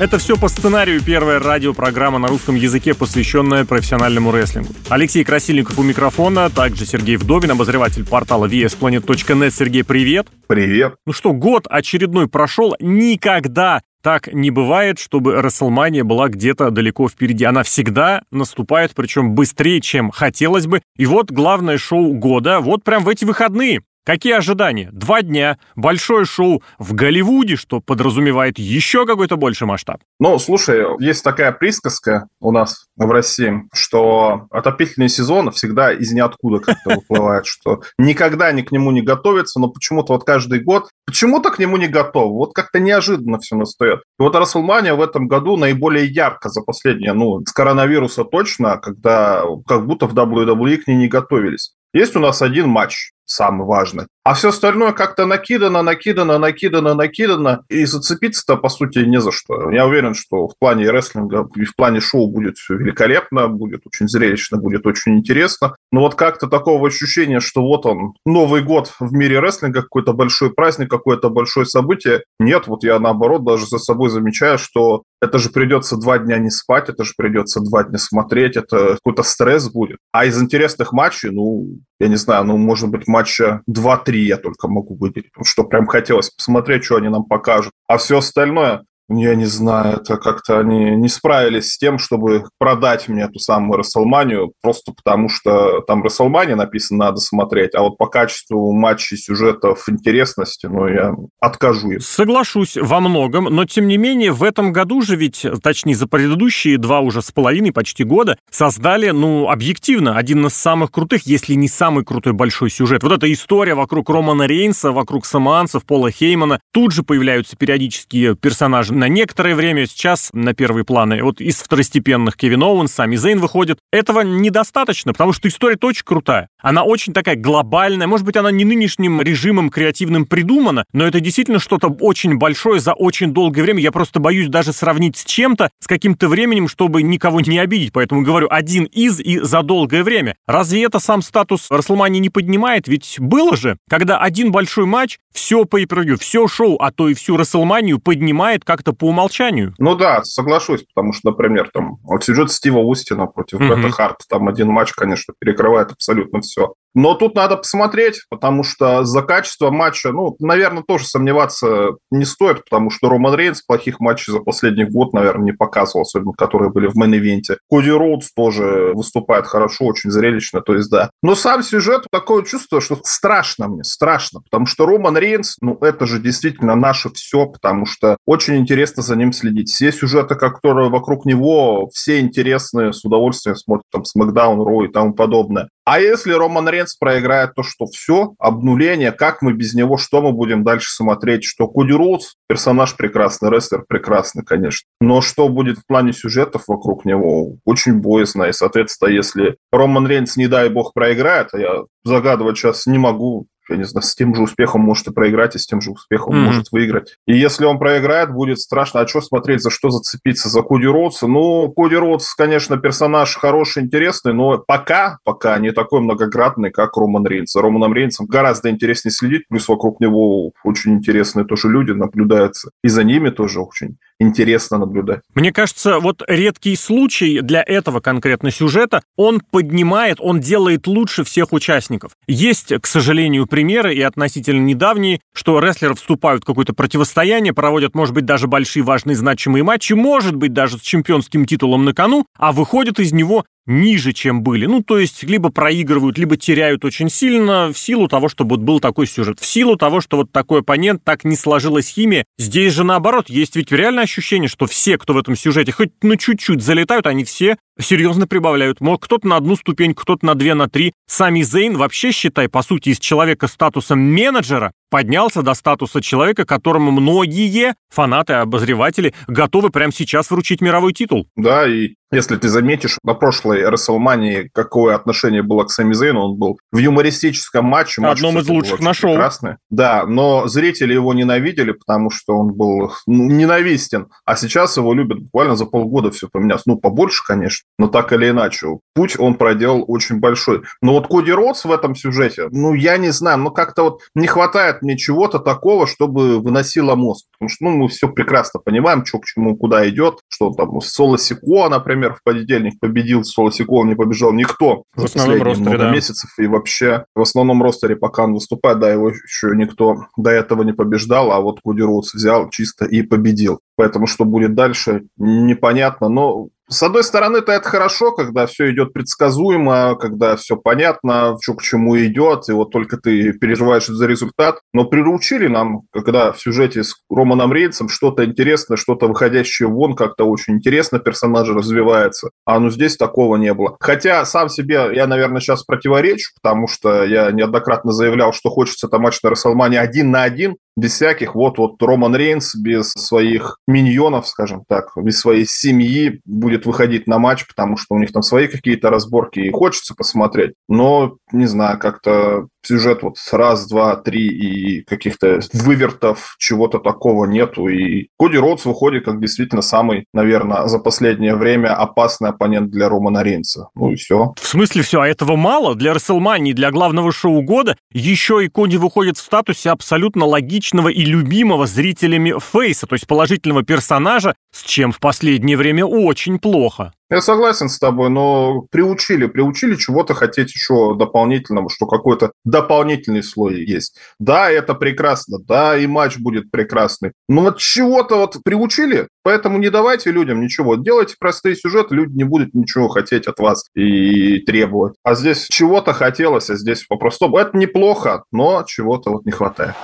Это все по сценарию первая радиопрограмма на русском языке, посвященная профессиональному рестлингу. Алексей Красильников у микрофона, также Сергей Вдовин, обозреватель портала vsplanet.net. Сергей, привет! Привет! Ну что, год очередной прошел, никогда так не бывает, чтобы Расселмания была где-то далеко впереди. Она всегда наступает, причем быстрее, чем хотелось бы. И вот главное шоу года, вот прям в эти выходные. Какие ожидания? Два дня, большое шоу в Голливуде, что подразумевает еще какой-то больший масштаб. Ну, слушай, есть такая присказка у нас в России, что отопительный сезон всегда из ниоткуда как-то выплывает, что никогда они к нему не готовятся, но почему-то вот каждый год почему-то к нему не готов. Вот как-то неожиданно все настает. И вот Расселмания в этом году наиболее ярко за последние, ну, с коронавируса точно, когда как будто в WWE к ней не готовились. Есть у нас один матч, самый важный. А все остальное как-то накидано, накидано, накидано, накидано. И зацепиться-то, по сути, не за что. Я уверен, что в плане рестлинга и в плане шоу будет все великолепно, будет очень зрелищно, будет очень интересно. Но вот как-то такого ощущения, что вот он, Новый год в мире рестлинга, какой-то большой праздник, какое-то большое событие. Нет, вот я наоборот даже за собой замечаю, что это же придется два дня не спать, это же придется два дня смотреть, это какой-то стресс будет. А из интересных матчей, ну, я не знаю, ну, может быть, матча 2-3 я только могу выделить, что прям хотелось посмотреть, что они нам покажут. А все остальное, я не знаю, это как-то они не справились с тем, чтобы продать мне эту самую Расселманию, просто потому что там Расселмания написано, надо смотреть, а вот по качеству матчей, сюжетов, интересности, ну, я откажу им. Соглашусь во многом, но тем не менее в этом году же ведь, точнее, за предыдущие два уже с половиной, почти года, создали, ну, объективно, один из самых крутых, если не самый крутой большой сюжет. Вот эта история вокруг Романа Рейнса, вокруг самоанцев, Пола Хеймана, тут же появляются периодические персонажи на некоторое время сейчас на первые планы. Вот из второстепенных Кевин Оуэнс, Сами Зейн выходит. Этого недостаточно, потому что история очень крутая. Она очень такая глобальная. Может быть, она не нынешним режимом креативным придумана, но это действительно что-то очень большое за очень долгое время. Я просто боюсь даже сравнить с чем-то, с каким-то временем, чтобы никого не обидеть. Поэтому говорю, один из и за долгое время. Разве это сам статус Рестлмании не поднимает? Ведь было же, когда один большой матч, все по все шоу, а то и всю Рестлманию поднимает как-то по умолчанию. Ну да, соглашусь, потому что, например, там вот сюжет Стива Устина против угу. Брета Харта, там один матч, конечно, перекрывает абсолютно все. Но тут надо посмотреть, потому что за качество матча, ну, наверное, тоже сомневаться не стоит, потому что Роман Рейнс плохих матчей за последний год, наверное, не показывал, особенно которые были в main event е. Коди Роудс тоже выступает хорошо, очень зрелищно, то есть да. Но сам сюжет, такое чувство, что страшно мне, страшно, потому что Роман Рейнс, ну, это же действительно наше все, потому что очень интересно за ним следить. Все сюжеты, которые вокруг него, все интересные, с удовольствием смотрят там Смакдаун, Роу и тому подобное. А если Роман Рейнс проиграет, то что все, обнуление, как мы без него, что мы будем дальше смотреть, что Коди Роудс, персонаж прекрасный, рестлер прекрасный, конечно, но что будет в плане сюжетов вокруг него, очень боязно, и, соответственно, если Роман Рейнс, не дай бог, проиграет, а я загадывать сейчас не могу, я не знаю, с тем же успехом может и проиграть, и с тем же успехом mm-hmm. может выиграть. И если он проиграет, будет страшно. А что смотреть, за что зацепиться? За Коди Роудса? Ну, Коди Роудс, конечно, персонаж хороший, интересный, но пока, пока не такой многоградный, как Роман Рейнс. За Романом Рейнсом гораздо интереснее следить, плюс вокруг него очень интересные тоже люди наблюдаются. И за ними тоже очень интересно наблюдать. Мне кажется, вот редкий случай для этого конкретно сюжета, он поднимает, он делает лучше всех участников. Есть, к сожалению, примеры, и относительно недавние, что рестлеры вступают в какое-то противостояние, проводят, может быть, даже большие важные значимые матчи, может быть, даже с чемпионским титулом на кону, а выходят из него ниже, чем были. Ну, то есть, либо проигрывают, либо теряют очень сильно в силу того, что вот был такой сюжет. В силу того, что вот такой оппонент, так не сложилась химия. Здесь же наоборот, есть ведь реальное ощущение, что все, кто в этом сюжете хоть ну чуть-чуть залетают, они все серьезно прибавляют. Мог кто-то на одну ступень, кто-то на две, на три. Сами Зейн вообще, считай, по сути, из человека статусом менеджера поднялся до статуса человека, которому многие фанаты, обозреватели готовы прямо сейчас вручить мировой титул. Да, и если ты заметишь, на прошлой WrestleMania какое отношение было к Сами Зейну, он был в юмористическом матче. Матч, Одном из лучших на шоу. Прекрасный. Да, но зрители его ненавидели, потому что он был ну, ненавистен. А сейчас его любят буквально за полгода все поменялось. Ну, побольше, конечно, но так или иначе. Путь он проделал очень большой. Но вот Коди Ротс в этом сюжете, ну, я не знаю, ну, как-то вот не хватает мне чего-то такого, чтобы выносило мозг. Потому что, ну, мы все прекрасно понимаем, что к чему, куда идет, что там Соло Сико, например, в понедельник победил Соло Сикола, не побежал никто в последние ростере, много да. месяцев. И вообще в основном ростере, пока он выступает, да, его еще никто до этого не побеждал, а вот Куди Роудс взял чисто и победил. Поэтому что будет дальше, непонятно. Но с одной стороны-то это хорошо, когда все идет предсказуемо, когда все понятно, что к чему идет, и вот только ты переживаешь за результат. Но приручили нам, когда в сюжете с Романом Рейнсом что-то интересное, что-то выходящее вон, как-то очень интересно персонаж развивается. А ну здесь такого не было. Хотя сам себе я, наверное, сейчас противоречу, потому что я неоднократно заявлял, что хочется там матч на Расселмане один на один, без всяких, вот, вот Роман Рейнс без своих миньонов, скажем так, без своей семьи будет выходить на матч, потому что у них там свои какие-то разборки, и хочется посмотреть. Но, не знаю, как-то сюжет вот раз, два, три и каких-то вывертов, чего-то такого нету. И Коди Роудс выходит как действительно самый, наверное, за последнее время опасный оппонент для Романа Рейнса. Ну и все. В смысле все? А этого мало? Для Расселмании, для главного шоу года еще и Коди выходит в статусе абсолютно логичного и любимого зрителями фейса, то есть положительного персонажа, с чем в последнее время очень плохо. Я согласен с тобой, но приучили, приучили чего-то хотеть еще дополнительного, что какой-то дополнительный слой есть. Да, это прекрасно, да, и матч будет прекрасный. Но вот чего-то вот приучили, поэтому не давайте людям ничего. Делайте простые сюжеты, люди не будут ничего хотеть от вас и требовать. А здесь чего-то хотелось, а здесь по-простому. Это неплохо, но чего-то вот не хватает.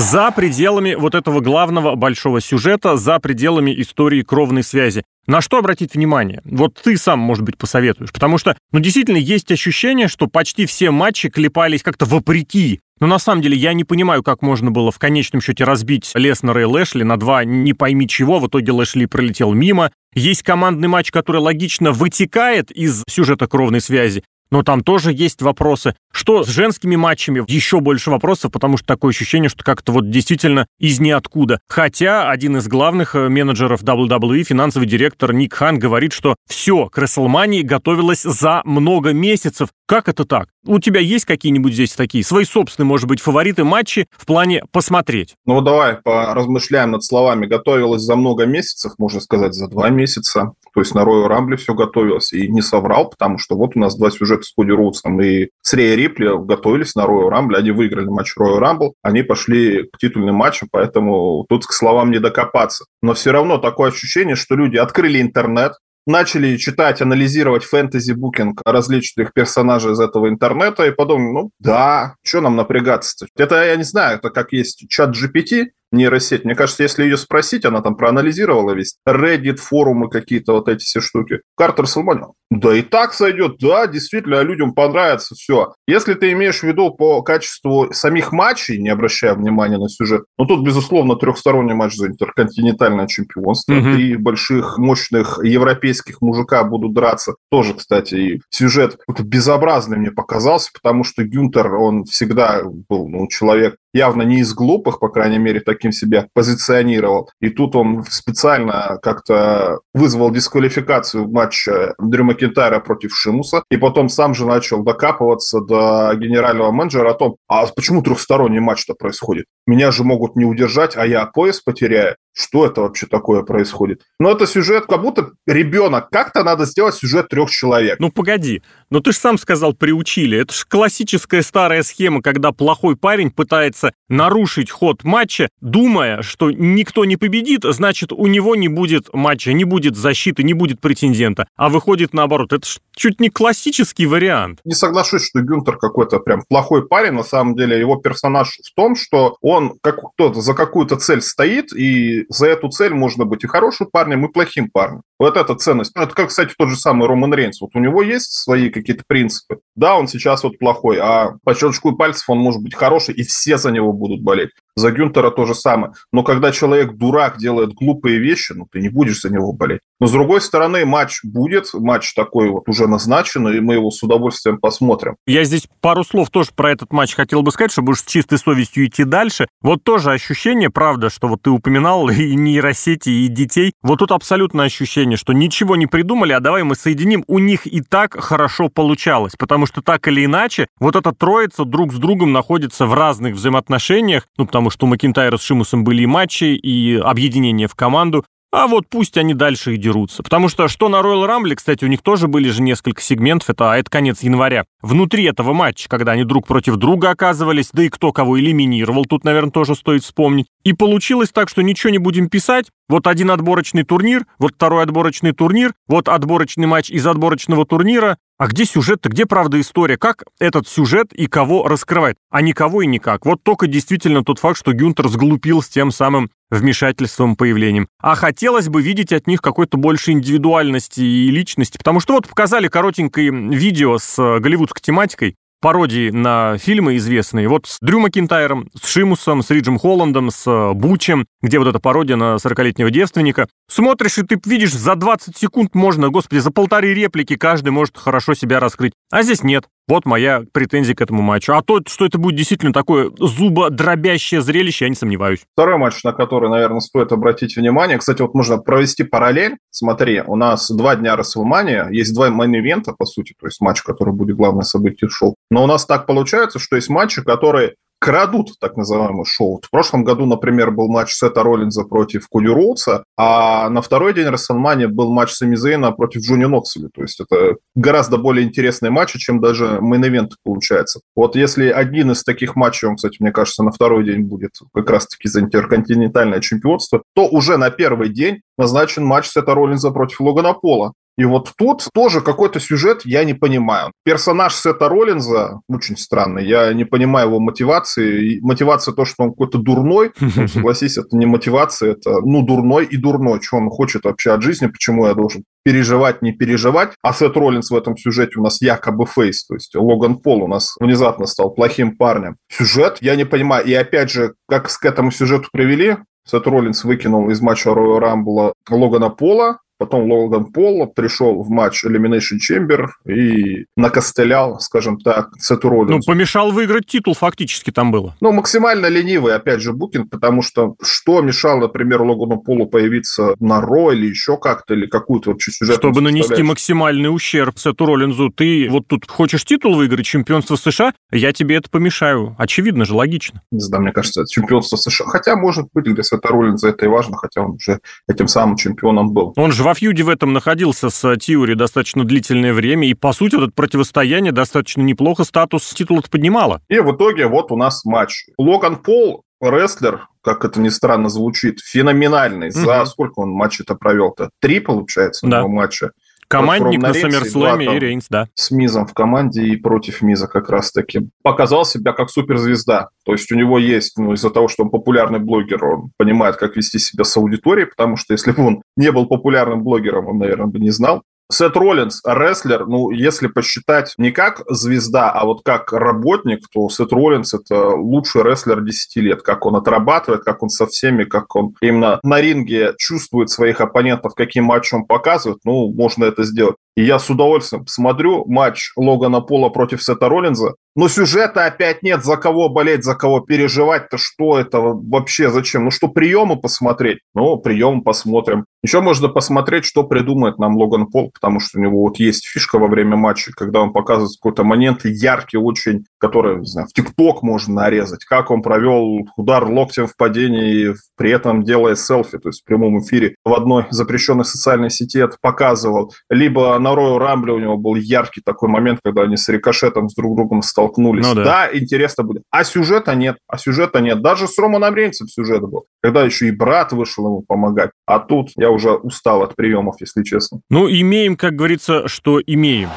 За пределами вот этого главного большого сюжета, за пределами истории кровной связи. На что обратить внимание? Вот ты сам, может быть, посоветуешь. Потому что, ну, действительно, есть ощущение, что почти все матчи клепались как-то вопреки. Но на самом деле я не понимаю, как можно было в конечном счете разбить Леснера и Лэшли на два не пойми чего. В итоге Лэшли пролетел мимо. Есть командный матч, который логично вытекает из сюжета кровной связи. Но там тоже есть вопросы. Что с женскими матчами? Еще больше вопросов, потому что такое ощущение, что как-то вот действительно из ниоткуда. Хотя один из главных э, менеджеров WWE, финансовый директор Ник Хан, говорит, что все, к WrestleMania готовилось за много месяцев. Как это так? У тебя есть какие-нибудь здесь такие свои собственные, может быть, фавориты матчи в плане посмотреть? Ну, давай поразмышляем над словами. Готовилось за много месяцев, можно сказать, за два месяца. То есть на Royal Rumble все готовилось. И не соврал, потому что вот у нас два сюжета с Коди Роудсом и с Рей Рипли готовились на Royal Rumble. Они выиграли матч Royal Rumble. Они пошли к титульным матчам, поэтому тут к словам не докопаться. Но все равно такое ощущение, что люди открыли интернет, начали читать, анализировать фэнтези-букинг различных персонажей из этого интернета и подумали, ну да, что нам напрягаться-то? Это, я не знаю, это как есть чат GPT, нейросеть. Мне кажется, если ее спросить, она там проанализировала весь Reddit, форумы какие-то, вот эти все штуки. Картер Салманов. Да и так сойдет, да, действительно, людям понравится все. Если ты имеешь в виду по качеству самих матчей, не обращая внимания на сюжет, ну тут, безусловно, трехсторонний матч за интерконтинентальное чемпионство. Угу. Три больших, мощных европейских мужика будут драться. Тоже, кстати, и сюжет безобразный мне показался, потому что Гюнтер, он всегда был ну, человек явно не из глупых, по крайней мере, таким себя позиционировал. И тут он специально как-то вызвал дисквалификацию в матче Дрю Макентайра против Шимуса, и потом сам же начал докапываться до генерального менеджера о том, а почему трехсторонний матч-то происходит? Меня же могут не удержать, а я пояс потеряю. Что это вообще такое происходит? Ну, это сюжет, как будто ребенок. Как-то надо сделать сюжет трех человек. Ну, погоди. Ну, ты же сам сказал, приучили. Это же классическая старая схема, когда плохой парень пытается нарушить ход матча, думая, что никто не победит, значит, у него не будет матча, не будет защиты, не будет претендента. А выходит наоборот. Это ж чуть не классический вариант. Не соглашусь, что Гюнтер какой-то прям плохой парень. На самом деле, его персонаж в том, что он как кто-то за какую-то цель стоит и за эту цель можно быть и хорошим парнем, и плохим парнем. Вот эта ценность. Это как, кстати, тот же самый Роман Рейнс. Вот у него есть свои какие-то принципы. Да, он сейчас вот плохой, а по щелчку пальцев он может быть хороший, и все за него будут болеть. За Гюнтера то же самое. Но когда человек дурак делает глупые вещи, ну, ты не будешь за него болеть. Но, с другой стороны, матч будет, матч такой вот уже назначен, и мы его с удовольствием посмотрим. Я здесь пару слов тоже про этот матч хотел бы сказать, чтобы уж с чистой совестью идти дальше. Вот тоже ощущение, правда, что вот ты упоминал и нейросети, и детей. Вот тут абсолютно ощущение, что ничего не придумали, а давай мы соединим. У них и так хорошо получалось, потому что так или иначе, вот эта троица друг с другом находится в разных взаимоотношениях, ну, потому что у Макинтайра с Шимусом были и матчи, и объединение в команду. А вот пусть они дальше и дерутся. Потому что что на Royal Rumble, кстати, у них тоже были же несколько сегментов, это, а это конец января. Внутри этого матча, когда они друг против друга оказывались, да и кто кого элиминировал, тут, наверное, тоже стоит вспомнить. И получилось так, что ничего не будем писать. Вот один отборочный турнир, вот второй отборочный турнир, вот отборочный матч из отборочного турнира. А где сюжет-то, где правда история? Как этот сюжет и кого раскрывает? А никого и никак. Вот только действительно тот факт, что Гюнтер сглупил с тем самым вмешательством, появлением. А хотелось бы видеть от них какой-то больше индивидуальности и личности, потому что вот показали коротенькое видео с э, голливудской тематикой, пародии на фильмы известные. Вот с Дрю Макинтайром, с Шимусом, с Риджем Холландом, с э, Бучем, где вот эта пародия на 40-летнего девственника. Смотришь, и ты видишь, за 20 секунд можно, господи, за полторы реплики каждый может хорошо себя раскрыть. А здесь нет. Вот моя претензия к этому матчу. А то, что это будет действительно такое зубодробящее зрелище, я не сомневаюсь. Второй матч, на который, наверное, стоит обратить внимание. Кстати, вот можно провести параллель. Смотри, у нас два дня Рестлмания, есть два main event а, по сути, то есть матч, который будет главное событие шоу. Но у нас так получается, что есть матчи, которые крадут так называемое шоу. В прошлом году, например, был матч Сета Роллинза против Коди Роудса, а на второй день Рестлмании был матч Сами Зейна против Джонни Ноксвилла. То есть это гораздо более интересные матчи, чем даже main event получается. Вот если один из таких матчей, он, кстати, мне кажется, на второй день будет как раз-таки за интерконтинентальное чемпионство, то уже на первый день назначен матч Сета Роллинза против Логана Пола. И вот тут тоже какой-то сюжет я не понимаю. Персонаж Сета Роллинза очень странный. Я не понимаю его мотивации. Мотивация то, что он какой-то дурной. Ну, согласись, это не мотивация, это ну дурной и дурной. Что он хочет вообще от жизни, почему я должен переживать, не переживать. А Сет Роллинс в этом сюжете у нас якобы фейс, то есть Логан Пол у нас внезапно стал плохим парнем. Сюжет я не понимаю. И опять же, как к этому сюжету привели, Сет Роллинс выкинул из матча Роя Рамбула Логана Пола, Потом Логан Пол пришел в матч Elimination Chamber и накостылял, скажем так, Сету Роллинсу. Ну, помешал выиграть титул фактически там было. Ну, максимально ленивый, опять же, букинг, потому что что мешало, например, Логану Полу появиться на Ро или еще как-то, или какую-то вообще сюжет. Чтобы нанести максимальный ущерб Сету Роллинзу, ты вот тут хочешь титул выиграть, чемпионство США, я тебе это помешаю. Очевидно же, логично. Не знаю, мне кажется, чемпионство США. Хотя, может быть, для Сета Роллинза это и важно, хотя он уже этим самым чемпионом был. Он же во фьюде в этом находился с Тиури достаточно длительное время, и, по сути, вот это противостояние достаточно неплохо статус титула поднимало. И в итоге вот у нас матч. Логан Пол, рестлер, как это ни странно звучит, феноменальный. Угу. За сколько он матчей-то провел-то? Три, получается, да. матча. Командник на Саммерслэме и Рейнс, да. С Мизом в команде и против Миза как раз-таки. Показал себя как суперзвезда. То есть у него есть, ну, из-за того, что он популярный блогер, он понимает, как вести себя с аудиторией, потому что если бы он не был популярным блогером, он, наверное, бы не знал. Сет Роллинс, рестлер, ну, если посчитать не как звезда, а вот как работник, то Сет Роллинс – это лучший рестлер 10 лет. Как он отрабатывает, как он со всеми, как он именно на ринге чувствует своих оппонентов, каким матчем показывает, ну, можно это сделать. И я с удовольствием смотрю матч Логана Пола против Сета Роллинза. Но сюжета опять нет, за кого болеть, за кого переживать-то, что это вообще, зачем? Ну что, приемы посмотреть? Ну, приемы посмотрим. Еще можно посмотреть, что придумает нам Логан Пол, потому что у него вот есть фишка во время матча, когда он показывает какой-то момент яркий очень, который, не знаю, в ТикТок можно нарезать, как он провел удар локтем в падении, при этом делая селфи, то есть в прямом эфире в одной запрещенной социальной сети это показывал. Либо на Royal Рамбле у него был яркий такой момент, когда они с рикошетом с друг другом столкнулись. Ну, да. да, интересно будет. А сюжета нет, а сюжета нет. Даже с Романом Рейнсом сюжет был, когда еще и брат вышел ему помогать. А тут я уже устал от приемов, если честно. Ну, имеем, как говорится, что имеем.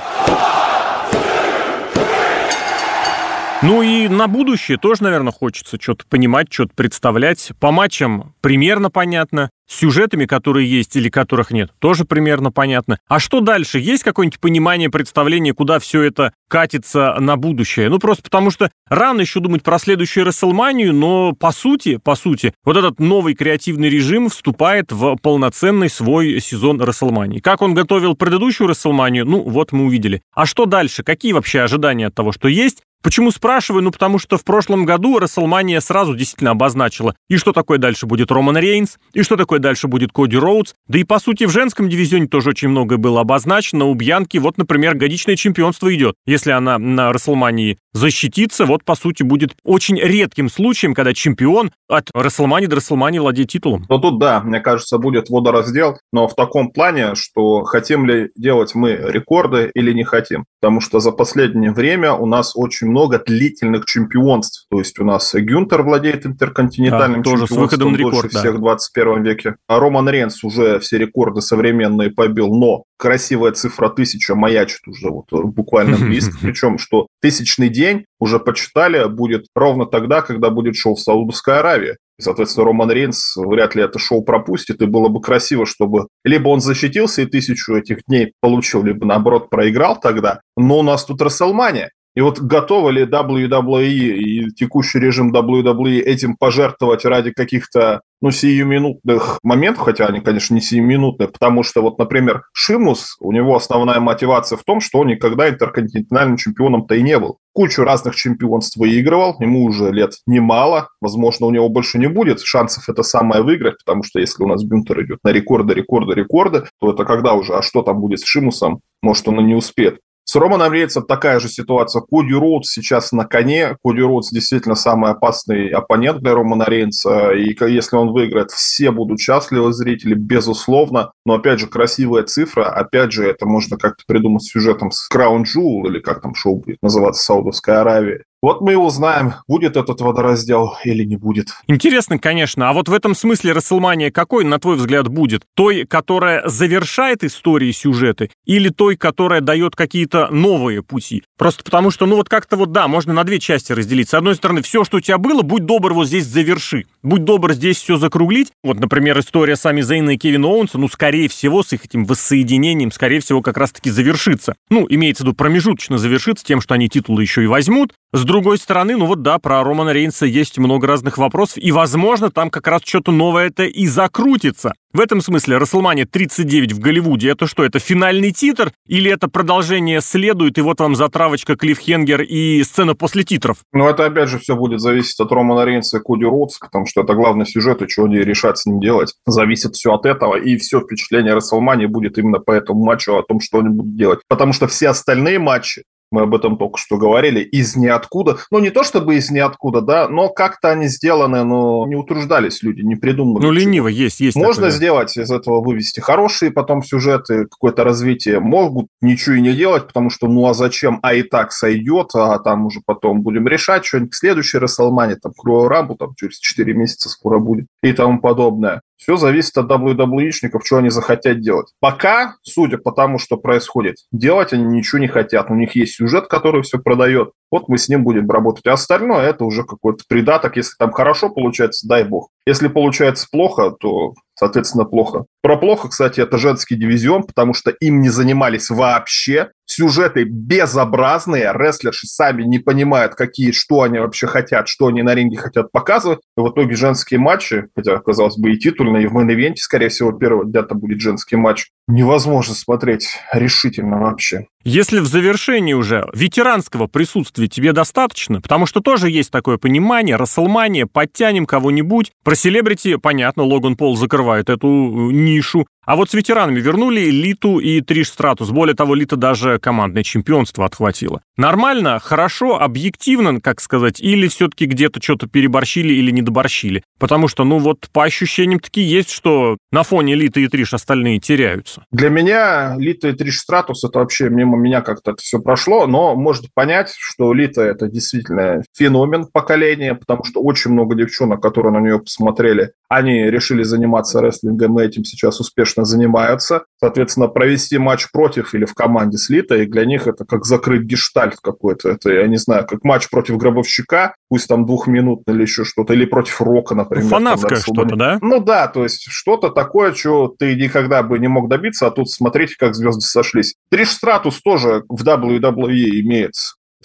Ну и на будущее тоже, наверное, хочется что-то понимать, что-то представлять. По матчам примерно понятно сюжетами, которые есть или которых нет, тоже примерно понятно. А что дальше? Есть какое-нибудь понимание, представление, куда все это катится на будущее? Ну, просто потому что рано еще думать про следующую Расселманию, но по сути, по сути, вот этот новый креативный режим вступает в полноценный свой сезон Расселмании. Как он готовил предыдущую Расселманию, ну, вот мы увидели. А что дальше? Какие вообще ожидания от того, что есть? Почему спрашиваю? Ну, потому что в прошлом году Расселмания сразу действительно обозначила, и что такое дальше будет Роман Рейнс, и что такое дальше будет Коди Роудс. Да и, по сути, в женском дивизионе тоже очень многое было обозначено. У Бьянки, вот, например, годичное чемпионство идет. Если она на Расселмании защитится, вот, по сути, будет очень редким случаем, когда чемпион от Расселмании до Расселмании владеет титулом. Ну, тут, да, мне кажется, будет водораздел, но в таком плане, что хотим ли делать мы рекорды или не хотим. Потому что за последнее время у нас очень много длительных чемпионств. То есть у нас Гюнтер владеет интерконтинентальным да, тоже чемпионством с выходом на рекорд, да. всех в 21 веке. А Роман Ренс уже все рекорды современные побил, но красивая цифра тысяча маячит уже вот буквально близко. Причем, что тысячный день уже почитали будет ровно тогда, когда будет шоу в Саудовской Аравии. И, соответственно, Роман Рейнс вряд ли это шоу пропустит, и было бы красиво, чтобы либо он защитился и тысячу этих дней получил, либо, наоборот, проиграл тогда. Но у нас тут Расселмания, и вот готовы ли WWE и текущий режим WWE этим пожертвовать ради каких-то ну, сиюминутных моментов, хотя они, конечно, не сиюминутные, потому что вот, например, Шимус, у него основная мотивация в том, что он никогда интерконтинентальным чемпионом-то и не был. Кучу разных чемпионств выигрывал, ему уже лет немало, возможно, у него больше не будет шансов это самое выиграть, потому что если у нас Бюнтер идет на рекорды, рекорды, рекорды, то это когда уже, а что там будет с Шимусом, может, он и не успеет. С Романом Рейнсом такая же ситуация. Коди Роудс сейчас на коне. Коди Роудс действительно самый опасный оппонент для Романа Рейнса. И если он выиграет, все будут счастливы, зрители, безусловно. Но, опять же, красивая цифра. Опять же, это можно как-то придумать сюжетом с Краун Jewel, или как там шоу будет называться, Саудовская Аравия. Вот мы и узнаем, будет этот водораздел или не будет. Интересно, конечно. А вот в этом смысле Расселмания какой, на твой взгляд, будет? Той, которая завершает истории сюжеты, или той, которая дает какие-то новые пути? Просто потому что, ну вот как-то вот, да, можно на две части разделить. С одной стороны, все, что у тебя было, будь добр, вот здесь заверши. Будь добр здесь все закруглить. Вот, например, история сами Зейна и Кевина Оуэнса, ну, скорее всего, с их этим воссоединением, скорее всего, как раз-таки завершится. Ну, имеется в виду промежуточно завершится тем, что они титулы еще и возьмут, с другой стороны, ну вот да, про Романа Рейнса есть много разных вопросов, и, возможно, там как раз что-то новое это и закрутится. В этом смысле Расселмания 39 в Голливуде, это что, это финальный титр? Или это продолжение следует, и вот вам затравочка Клиффхенгер и сцена после титров? Ну, это опять же все будет зависеть от Романа Рейнса и Коди Роудс, потому что это главный сюжет, и что они решат с ним делать. Зависит все от этого, и все впечатление Расселмании будет именно по этому матчу, о том, что они будут делать. Потому что все остальные матчи, мы об этом только что говорили, из ниоткуда. Ну, не то чтобы из ниоткуда, да, но как-то они сделаны, но не утруждались люди, не придумали. Ну, лениво, есть, есть. Можно такое. сделать из этого вывести хорошие потом сюжеты, какое-то развитие. Могут ничего и не делать, потому что, ну, а зачем? А и так сойдет, а там уже потом будем решать что-нибудь к следующей Расселмане, там, Крою Рамбу, там, через 4 месяца скоро будет и тому подобное. Все зависит от WWE-шников, что они захотят делать. Пока, судя по тому, что происходит, делать они ничего не хотят. У них есть сюжет, который все продает. Вот мы с ним будем работать. А остальное это уже какой-то придаток. Если там хорошо получается, дай бог. Если получается плохо, то, соответственно, плохо. Про плохо, кстати, это женский дивизион, потому что им не занимались вообще. Сюжеты безобразные, рестлерши сами не понимают, какие, что они вообще хотят, что они на ринге хотят показывать. И в итоге женские матчи, хотя, казалось бы, и титульные, и в main event е, скорее всего, первого дня-то будет женский матч, невозможно смотреть решительно вообще. Если в завершении уже ветеранского присутствия тебе достаточно, потому что тоже есть такое понимание, Рестлмания, подтянем кого-нибудь. Про селебрити, понятно, Логан Пол закрывает эту э, нишу. А вот с ветеранами вернули Литу и Триш Стратус. Более того, Лита даже командное чемпионство отхватила. Нормально, хорошо, объективно, как сказать, или все-таки где-то что-то переборщили или недоборщили? Потому что, ну вот, по ощущениям таки есть, что на фоне Литы и Триш остальные теряются. Для меня Лита и Триш Стратус, это вообще мимо меня как-то это все прошло, но можно понять, что Лита это действительно феномен поколения, потому что очень много девчонок, которые на нее посмотрели, Они решили заниматься рестлингом, и этим сейчас успешно занимаются. Соответственно, провести матч против или в команде с Литой, для них это как закрыть гештальт какой-то. Это, я не знаю, как матч против Гробовщика, пусть там двухминутный или еще что-то, или против Рока, например. Фанатское что-то, да? Ну да, то есть что-то такое, чего ты никогда бы не мог добиться, а тут смотрите, как звезды сошлись. Триш Стратус тоже в WWE имеет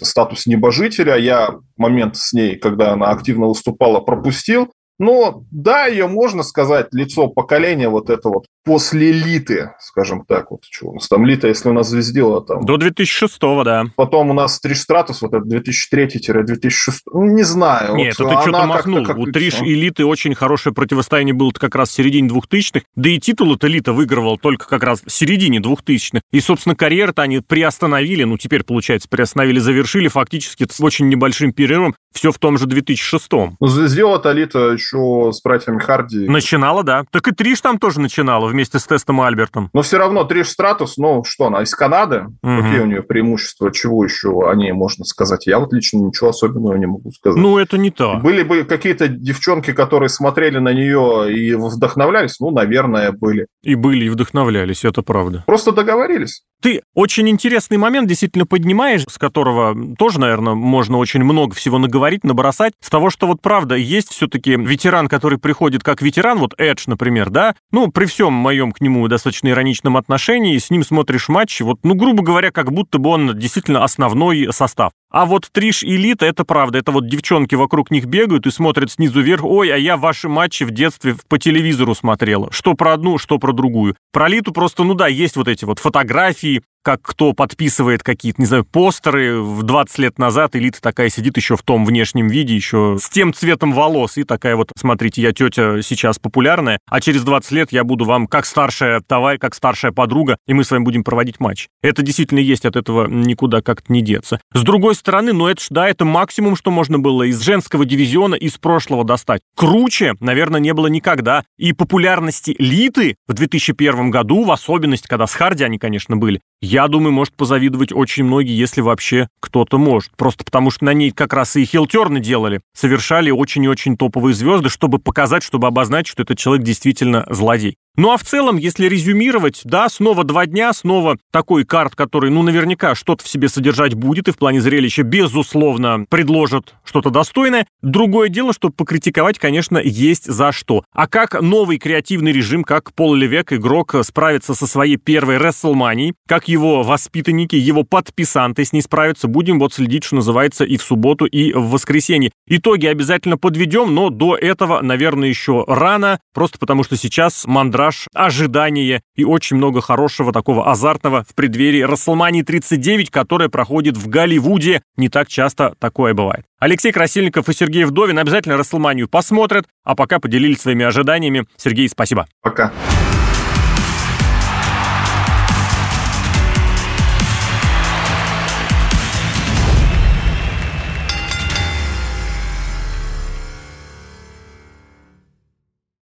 статус небожителя. Я момент с ней, когда она активно выступала, пропустил. Но да, ее можно сказать, лицо поколения вот это вот после Литы, скажем так, вот что у нас там Лита, если у нас звездила там... До 2006 да. Потом у нас Триш Стратус, вот это 2003-2006, ну, не знаю. Нет, вот это ты что-то махнул. Как, у Триш и Литы очень хорошее противостояние было как раз в середине 2000-х, да и титул-то Лита выигрывал только как раз в середине 2000-х. И, собственно, карьеру-то они приостановили, ну, теперь, получается, приостановили, завершили фактически с очень небольшим перерывом, все в том же 2006-м. Ну, сделала-то Лита еще с братьями Харди. Начинала, да. Так и Триш там тоже начинала вместе с Тестом и Альбертом. Но все равно Триш Стратус, ну что она, из Канады? Угу. Какие у нее преимущества? Чего еще о ней можно сказать? Я вот лично ничего особенного не могу сказать. Ну, это не то. Были бы какие-то девчонки, которые смотрели на нее и вдохновлялись? Ну, наверное, были. И были, и вдохновлялись, это правда. Просто договорились. Ты очень интересный момент действительно поднимаешь, с которого тоже, наверное, можно очень много всего наговорить, набросать. С того, что вот правда, есть все-таки ветеран, который приходит как ветеран, вот Эдж, например, да, ну, при всем моем к нему достаточно ироничном отношении, с ним смотришь матчи, вот, ну, грубо говоря, как будто бы он действительно основной состав. А вот Триш и Лита, это правда. Это вот девчонки вокруг них бегают и смотрят снизу вверх. Ой, а я ваши матчи в детстве по телевизору смотрела. Что про одну, что про другую. Про Литу просто, ну да, есть вот эти вот фотографии, как кто подписывает какие-то, не знаю, постеры в 20 лет назад, элита такая сидит еще в том внешнем виде, еще с тем цветом волос, и такая вот, смотрите, я тетя сейчас популярная, а через 20 лет я буду вам как старшая товарищ, как старшая подруга, и мы с вами будем проводить матч. Это действительно есть, от этого никуда как-то не деться. С другой стороны, ну это ж, да, это максимум, что можно было из женского дивизиона из прошлого достать. Круче, наверное, не было никогда. И популярности Литы в 2001 году, в особенности, когда с Харди они, конечно, были, я думаю, может позавидовать очень многие, если вообще кто-то может. Просто потому, что на ней как раз и хилтерны делали. Совершали очень и очень топовые звезды, чтобы показать, чтобы обозначить, что этот человек действительно злодей. Ну а в целом, если резюмировать, да, снова два дня, снова такой карт, который, ну, наверняка что-то в себе содержать будет и в плане зрелища, безусловно, предложат что-то достойное. Другое дело, что покритиковать, конечно, есть за что. А как новый креативный режим, как Пол Левек, игрок, справится со своей первой WrestleMania, как его воспитанники, его подписанты с ней справятся, будем вот следить, что называется, и в субботу, и в воскресенье. Итоги обязательно подведем, но до этого, наверное, еще рано, просто потому что сейчас мандраж ожидание и очень много хорошего такого азартного в преддверии Расселмании 39, которая проходит в Голливуде. Не так часто такое бывает. Алексей Красильников и Сергей Вдовин обязательно Расселманию посмотрят, а пока поделились своими ожиданиями. Сергей, спасибо. Пока.